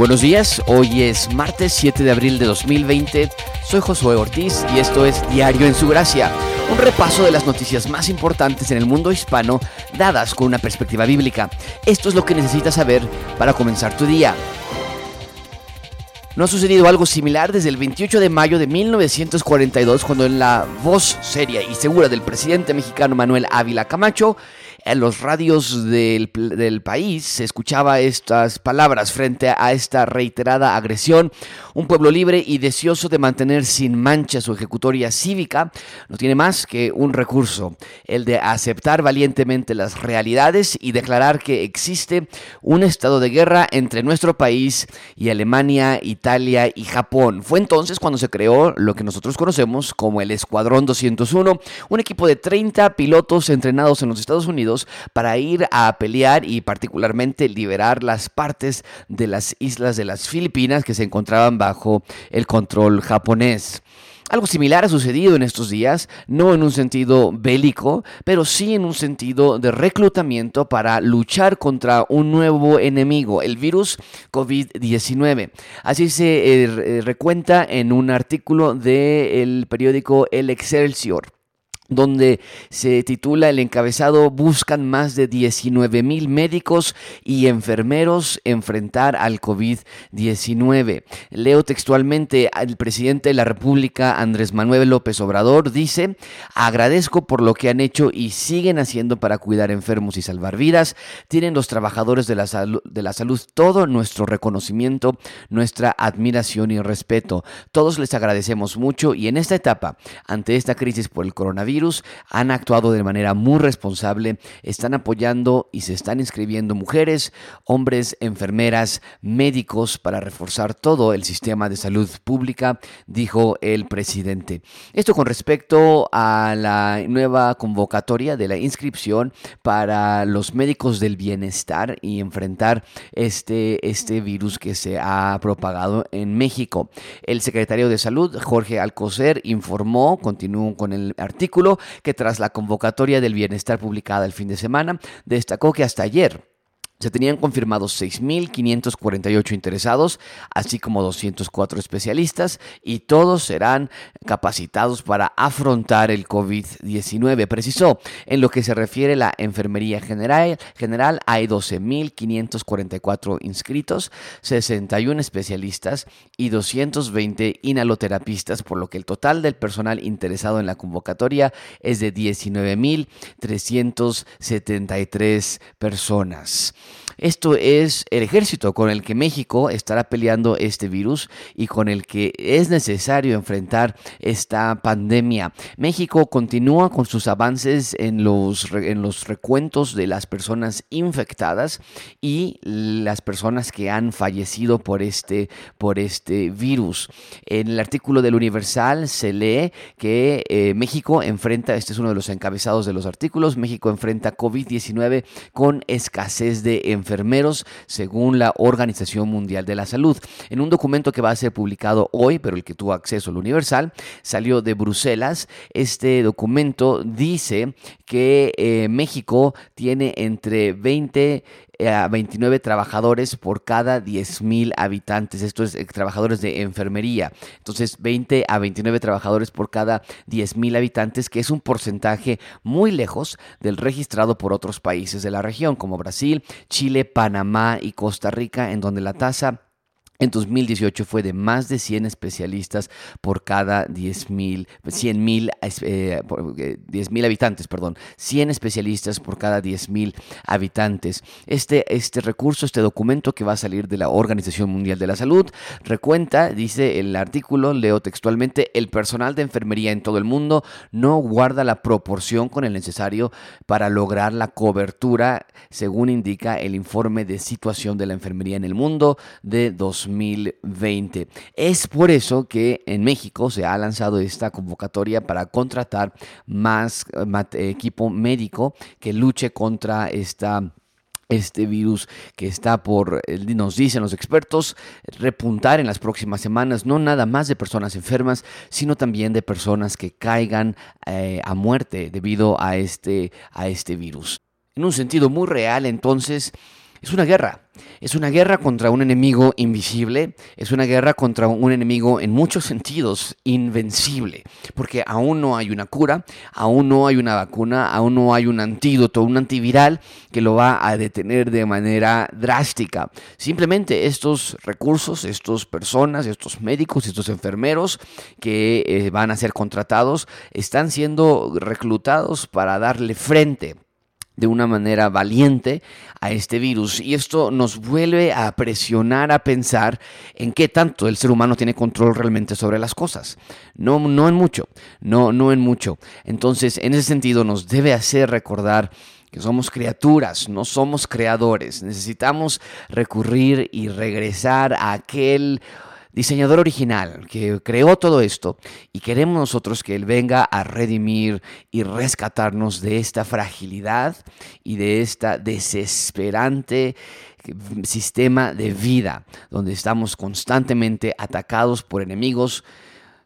Buenos días, hoy es martes 7 de abril de 2020. Soy Josué Ortiz y esto es Diario en su Gracia, un repaso de las noticias más importantes en el mundo hispano dadas con una perspectiva bíblica. Esto es lo que necesitas saber para comenzar tu día. No ha sucedido algo similar desde el 28 de mayo de 1942, cuando en la voz seria y segura del presidente mexicano Manuel Ávila Camacho en los radios del, del, país se escuchaba estas palabras frente a esta reiterada agresión. Un pueblo libre y deseoso de mantener sin mancha su ejecutoria cívica no tiene más que un recurso, el de aceptar valientemente las realidades y declarar que existe un estado de guerra entre nuestro país y Alemania, Italia y Japón. Fue entonces cuando se creó lo que nosotros conocemos como el Escuadrón 201, un equipo de 30 pilotos entrenados en los Estados Unidos para ir a pelear y particularmente liberar las partes de las islas de las Filipinas que se encontraban bajo el control japonés. Algo similar ha sucedido en estos días, no en un sentido bélico, pero sí en un sentido de reclutamiento para luchar contra un nuevo enemigo, el virus COVID-19. Así se eh, recuenta en un artículo del periódico El Excelsior donde se titula el encabezado Buscan más de 19 mil médicos y enfermeros enfrentar al COVID-19. Leo textualmente al presidente de la República, Andrés Manuel López Obrador, dice, agradezco por lo que han hecho y siguen haciendo para cuidar enfermos y salvar vidas. Tienen los trabajadores de la, de la salud todo nuestro reconocimiento, nuestra admiración y respeto. Todos les agradecemos mucho y en esta etapa, ante esta crisis por el coronavirus, han actuado de manera muy responsable, están apoyando y se están inscribiendo mujeres, hombres, enfermeras, médicos para reforzar todo el sistema de salud pública, dijo el presidente. Esto con respecto a la nueva convocatoria de la inscripción para los médicos del bienestar y enfrentar este, este virus que se ha propagado en México. El secretario de Salud, Jorge Alcocer, informó, continúo con el artículo, que tras la convocatoria del bienestar publicada el fin de semana, destacó que hasta ayer se tenían confirmados 6.548 interesados, así como 204 especialistas, y todos serán capacitados para afrontar el COVID-19. Precisó, en lo que se refiere a la enfermería general, general hay 12.544 inscritos, 61 especialistas y 220 inhaloterapistas, por lo que el total del personal interesado en la convocatoria es de 19.373 personas. Esto es el ejército con el que México estará peleando este virus y con el que es necesario enfrentar esta pandemia. México continúa con sus avances en los, en los recuentos de las personas infectadas y las personas que han fallecido por este, por este virus. En el artículo del Universal se lee que eh, México enfrenta, este es uno de los encabezados de los artículos, México enfrenta COVID-19 con escasez de enfermedades enfermeros según la Organización Mundial de la Salud. En un documento que va a ser publicado hoy, pero el que tuvo acceso al Universal, salió de Bruselas. Este documento dice que eh, México tiene entre 20 a 29 trabajadores por cada 10 mil habitantes. Esto es eh, trabajadores de enfermería. Entonces, 20 a 29 trabajadores por cada 10 mil habitantes, que es un porcentaje muy lejos del registrado por otros países de la región, como Brasil, Chile, Panamá y Costa Rica, en donde la tasa en 2018 fue de más de 100 especialistas por cada 10 mil, 100 mil, eh, eh habitantes, perdón, 100 especialistas por cada 10 mil habitantes. Este, este recurso, este documento que va a salir de la Organización Mundial de la Salud, recuenta, dice el artículo, leo textualmente, el personal de enfermería en todo el mundo no guarda la proporción con el necesario para lograr la cobertura, según indica el informe de situación de la enfermería en el mundo de 2020. 2020. Es por eso que en México se ha lanzado esta convocatoria para contratar más eh, equipo médico que luche contra esta este virus que está por, eh, nos dicen los expertos, repuntar en las próximas semanas, no nada más de personas enfermas, sino también de personas que caigan eh, a muerte debido a este, a este virus. En un sentido muy real, entonces, Es una guerra. Es una guerra contra un enemigo invisible, es una guerra contra un enemigo en muchos sentidos invencible, porque aún no hay una cura, aún no hay una vacuna, aún no hay un antídoto, un antiviral que lo va a detener de manera drástica. Simplemente estos recursos, estas personas, estos médicos, estos enfermeros que eh, van a ser contratados, están siendo reclutados para darle frente de una manera valiente a este virus. Y esto nos vuelve a presionar a pensar en qué tanto el ser humano tiene control realmente sobre las cosas. No, no en mucho, no, no en mucho. Entonces, en ese sentido, nos debe hacer recordar que somos criaturas, no somos creadores. Necesitamos recurrir y regresar a aquel diseñador original que creó todo esto y queremos nosotros que Él venga a redimir y rescatarnos de esta fragilidad y de esta desesperante sistema de vida donde estamos constantemente atacados por enemigos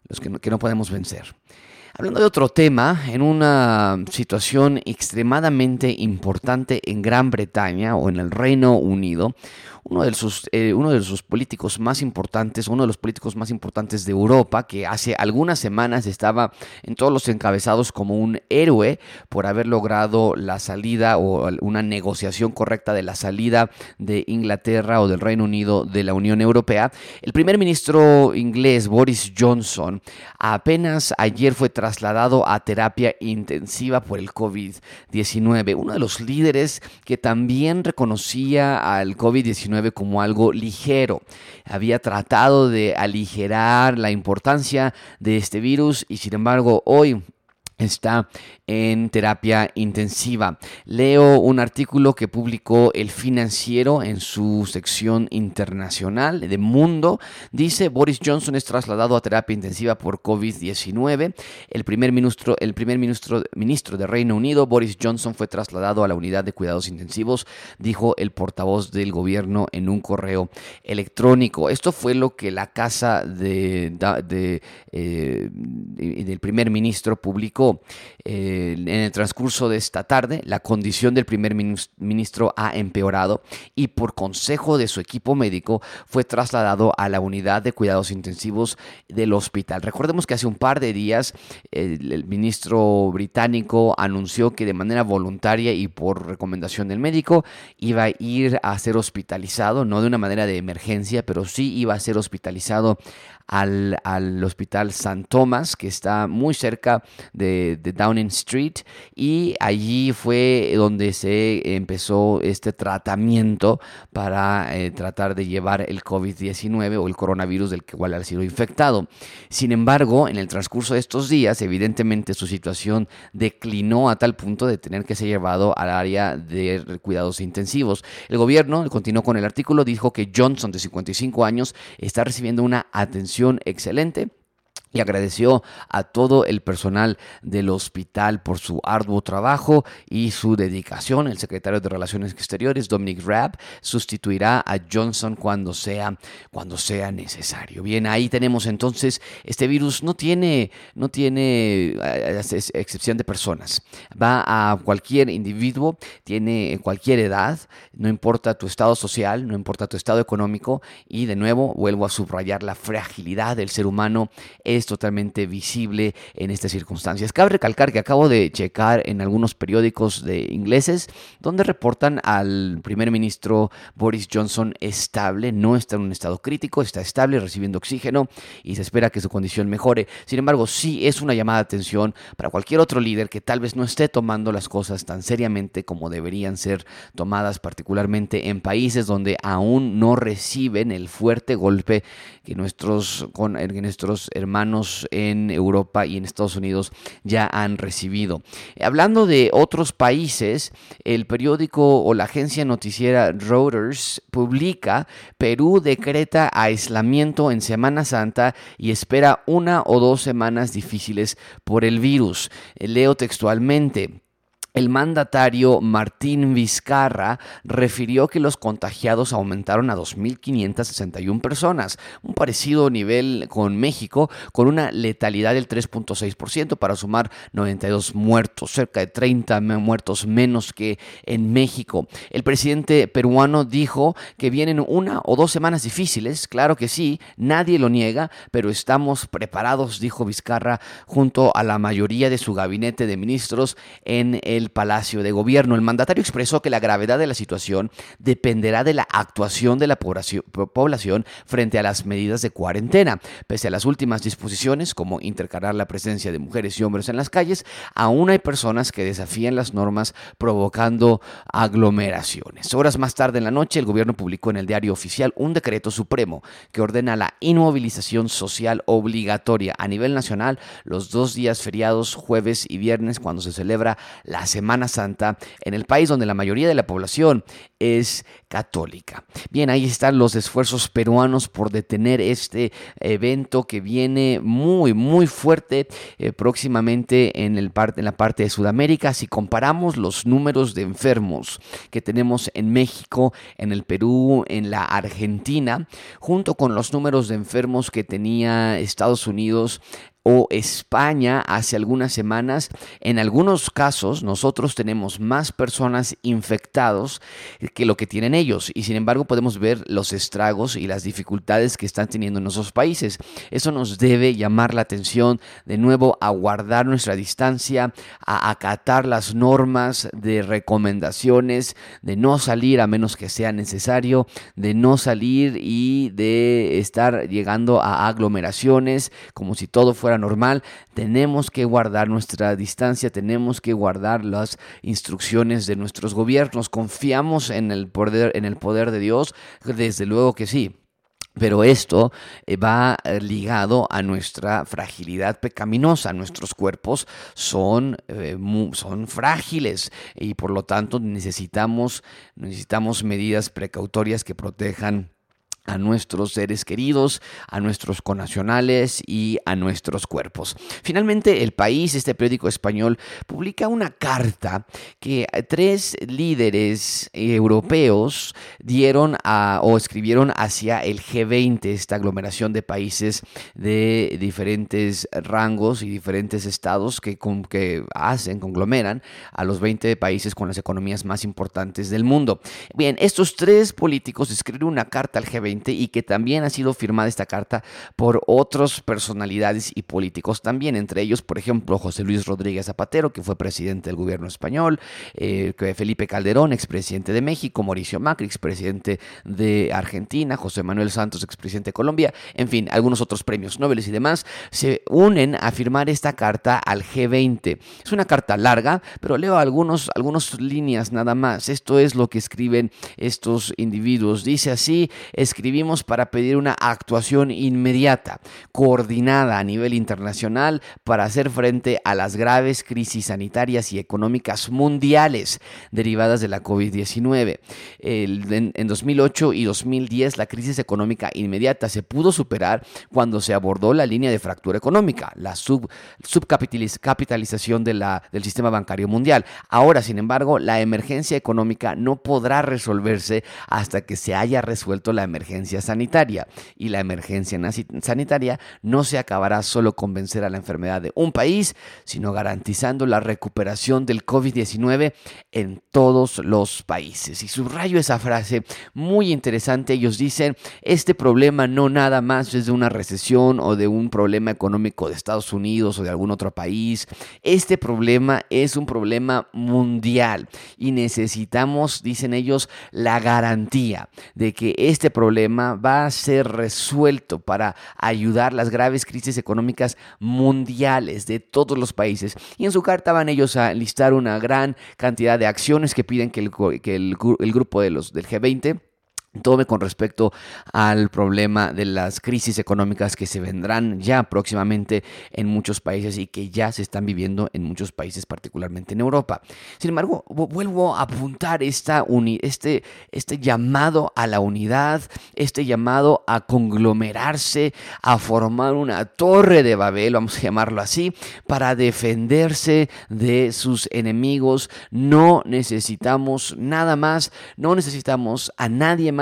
los que que no podemos vencer. Hablando de otro tema, en una situación extremadamente importante en Gran Bretaña o en el Reino Unido, uno de sus, eh, uno de sus políticos más importantes, uno de los políticos más importantes de Europa, que hace algunas semanas estaba en todos los encabezados como un héroe por haber logrado la salida o una negociación correcta de la salida de Inglaterra o del Reino Unido de la Unión Europea. El primer ministro inglés, Boris Johnson, apenas ayer fue trasladado a terapia intensiva por el COVID-19. Uno de los líderes que también reconocía al COVID-19 como algo ligero. Había tratado de aligerar la importancia de este virus y sin embargo hoy está en terapia intensiva. Leo un artículo que publicó El Financiero en su sección internacional de Mundo. Dice, Boris Johnson es trasladado a terapia intensiva por COVID-19. El primer ministro, el primer ministro, ministro de Reino Unido, Boris Johnson, fue trasladado a la unidad de cuidados intensivos, dijo el portavoz del gobierno en un correo electrónico. Esto fue lo que la casa de, eh, del primer ministro publicó. Eh, en el transcurso de esta tarde, la condición del primer ministro ha empeorado y por consejo de su equipo médico fue trasladado a la unidad de cuidados intensivos del hospital. Recordemos que hace un par de días el, ministro británico anunció que de manera voluntaria y por recomendación del médico iba a ir a ser hospitalizado, no de una manera de emergencia, pero sí iba a ser hospitalizado al, hospital San Thomas, que está muy cerca de, Downing Street, y allí fue donde se empezó este tratamiento para eh, tratar de llevar el COVID-19 o el coronavirus del cual ha sido infectado. Sin embargo, en el transcurso de estos días, evidentemente su situación declinó a tal punto de tener que ser llevado al área de cuidados intensivos. El gobierno, continuó con el artículo, dijo que Johnson, de 55 años, está recibiendo una atención excelente y agradeció a todo el personal del hospital por su arduo trabajo y su dedicación. El secretario de Relaciones Exteriores, Dominic Raab, sustituirá a Johnson cuando sea, cuando sea necesario. Bien, ahí tenemos entonces, este virus no tiene, no tiene eh, excepción de personas. Va a cualquier individuo, tiene cualquier edad, no importa tu estado social, no importa tu estado económico y de nuevo vuelvo a subrayar la fragilidad del ser humano. Es totalmente visible en estas circunstancias. Cabe recalcar que acabo de checar en algunos periódicos de ingleses donde reportan al primer ministro Boris Johnson estable, no está en un estado crítico, está estable, recibiendo oxígeno y se espera que su condición mejore. Sin embargo, sí es una llamada de atención para cualquier otro líder que tal vez no esté tomando las cosas tan seriamente como deberían ser tomadas, particularmente en países donde aún no reciben el fuerte golpe que nuestros, con, que nuestros hermanos en Europa y en Estados Unidos ya han recibido. Hablando de otros países, el periódico o la agencia noticiera Reuters publica Perú decreta aislamiento en Semana Santa y espera una o dos semanas difíciles por el virus. Leo textualmente. El mandatario Martín Vizcarra refirió que los contagiados aumentaron a 2.561 personas, un parecido nivel con México, con una letalidad del 3.6% para sumar 92 muertos, cerca de 30 muertos menos que en México. El presidente peruano dijo que vienen una o dos semanas difíciles, claro que sí, nadie lo niega, pero estamos preparados, dijo Vizcarra, junto a la mayoría de su gabinete de ministros en el Palacio de Gobierno. El mandatario expresó que la gravedad de la situación dependerá de la actuación de la población frente a las medidas de cuarentena. Pese a las últimas disposiciones, como intercalar la presencia de mujeres y hombres en las calles, aún hay personas que desafían las normas provocando aglomeraciones. Horas más tarde en la noche, el gobierno publicó en el diario oficial un decreto supremo que ordena la inmovilización social obligatoria a nivel nacional los dos días feriados, jueves y viernes, cuando se celebra la Semana Santa en el país donde la mayoría de la población es católica. Bien, ahí están los esfuerzos peruanos por detener este evento que viene muy, muy fuerte eh, próximamente en, la parte de Sudamérica. Si comparamos los números de enfermos que tenemos en México, en el Perú, en la Argentina, junto con los números de enfermos que tenía Estados Unidos o España hace algunas semanas, en algunos casos nosotros tenemos más personas infectados que lo que tienen ellos y sin embargo podemos ver los estragos y las dificultades que están teniendo en esos países. Eso nos debe llamar la atención de nuevo a guardar nuestra distancia, a acatar las normas de recomendaciones, de no salir a menos que sea necesario, de no salir y de estar llegando a aglomeraciones como si todo fuera normal, tenemos que guardar nuestra distancia, tenemos que guardar las instrucciones de nuestros gobiernos. Confiamos en el poder, en el poder de Dios, desde luego que sí. Pero esto eh, va eh, ligado a nuestra fragilidad pecaminosa. Nuestros cuerpos son, eh, son frágiles y por lo tanto necesitamos, necesitamos medidas precautorias que protejan a nuestros seres queridos, a nuestros conacionales y a nuestros cuerpos. Finalmente, El País, este periódico español, publica una carta que tres líderes europeos dieron a, o escribieron hacia el G20, esta aglomeración de países de diferentes rangos y diferentes estados que, hacen, conglomeran a los 20 países con las economías más importantes del mundo. Bien, estos tres políticos escriben una carta al G20 y que también ha sido firmada esta carta por otras personalidades y políticos también, entre ellos, por ejemplo, José Luis Rodríguez Zapatero, que fue presidente del gobierno español, eh, Felipe Calderón, expresidente de México, Mauricio Macri, expresidente de Argentina, José Manuel Santos, expresidente de Colombia, en fin, algunos otros premios Nobel y demás, se unen a firmar esta carta al G20. Es una carta larga, pero leo algunos, algunas líneas nada más. Esto es lo que escriben estos individuos. Dice así, escribimos para pedir una actuación inmediata, coordinada a nivel internacional para hacer frente a las graves crisis sanitarias y económicas mundiales derivadas de la COVID-19. En 2008 y 2010 la crisis económica inmediata se pudo superar cuando se abordó la línea de fractura económica, la sub, subcapitalización del sistema bancario mundial. Ahora, sin embargo, la emergencia económica no podrá resolverse hasta que se haya resuelto la emergencia sanitaria. Y la emergencia sanitaria no se acabará solo con vencer a la enfermedad de un país, sino garantizando la recuperación del COVID-19 en todos los países. Y subrayo esa frase muy interesante. Ellos dicen, este problema no nada más es de una recesión o de un problema económico de Estados Unidos o de algún otro país. Este problema es un problema mundial y necesitamos, dicen ellos, la garantía de que este problema va a ser resuelto para ayudar las graves crisis económicas mundiales de todos los países. Y en su carta van ellos a listar una gran cantidad de acciones que piden que el, que el, grupo de los, del G20 Tome con respecto al problema de las crisis económicas que se vendrán ya próximamente en muchos países y que ya se están viviendo en muchos países, particularmente en Europa. Sin embargo, vuelvo a apuntar esta este, este llamado a la unidad, este llamado a conglomerarse, a formar una torre de Babel, vamos a llamarlo así, para defenderse de sus enemigos. No necesitamos nada más, no necesitamos a nadie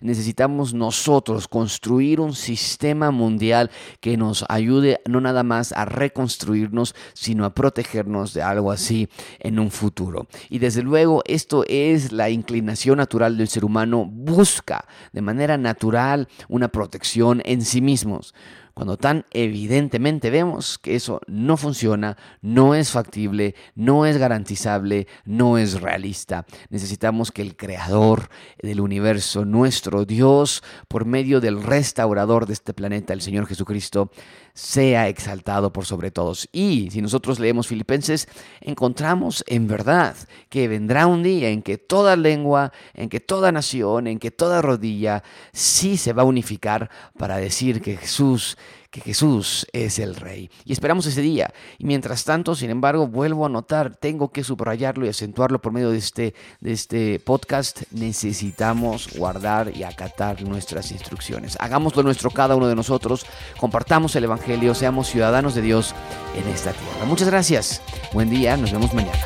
necesitamos nosotros construir un sistema mundial que nos ayude no nada más a reconstruirnos, sino a protegernos de algo así en un futuro. Y desde luego esto es la inclinación natural del ser humano, busca de manera natural una protección en sí mismos cuando tan evidentemente vemos que eso no funciona, no es factible, no es garantizable, no es realista. Necesitamos que el creador del universo, nuestro Dios, por medio del restaurador de este planeta, el Señor Jesucristo, sea exaltado por sobre todos. Y si nosotros leemos Filipenses, encontramos en verdad que vendrá un día en que toda lengua, en que toda nación, en que toda rodilla sí se va a unificar para decir que Jesús que Jesús es el Rey. Y esperamos ese día. Y mientras tanto, sin embargo, vuelvo a notar, tengo que subrayarlo y acentuarlo por medio de este, de este podcast, necesitamos guardar y acatar nuestras instrucciones. Hagámoslo nuestro cada uno de nosotros, compartamos el Evangelio, seamos ciudadanos de Dios en esta tierra. Muchas gracias. Buen día, nos vemos mañana.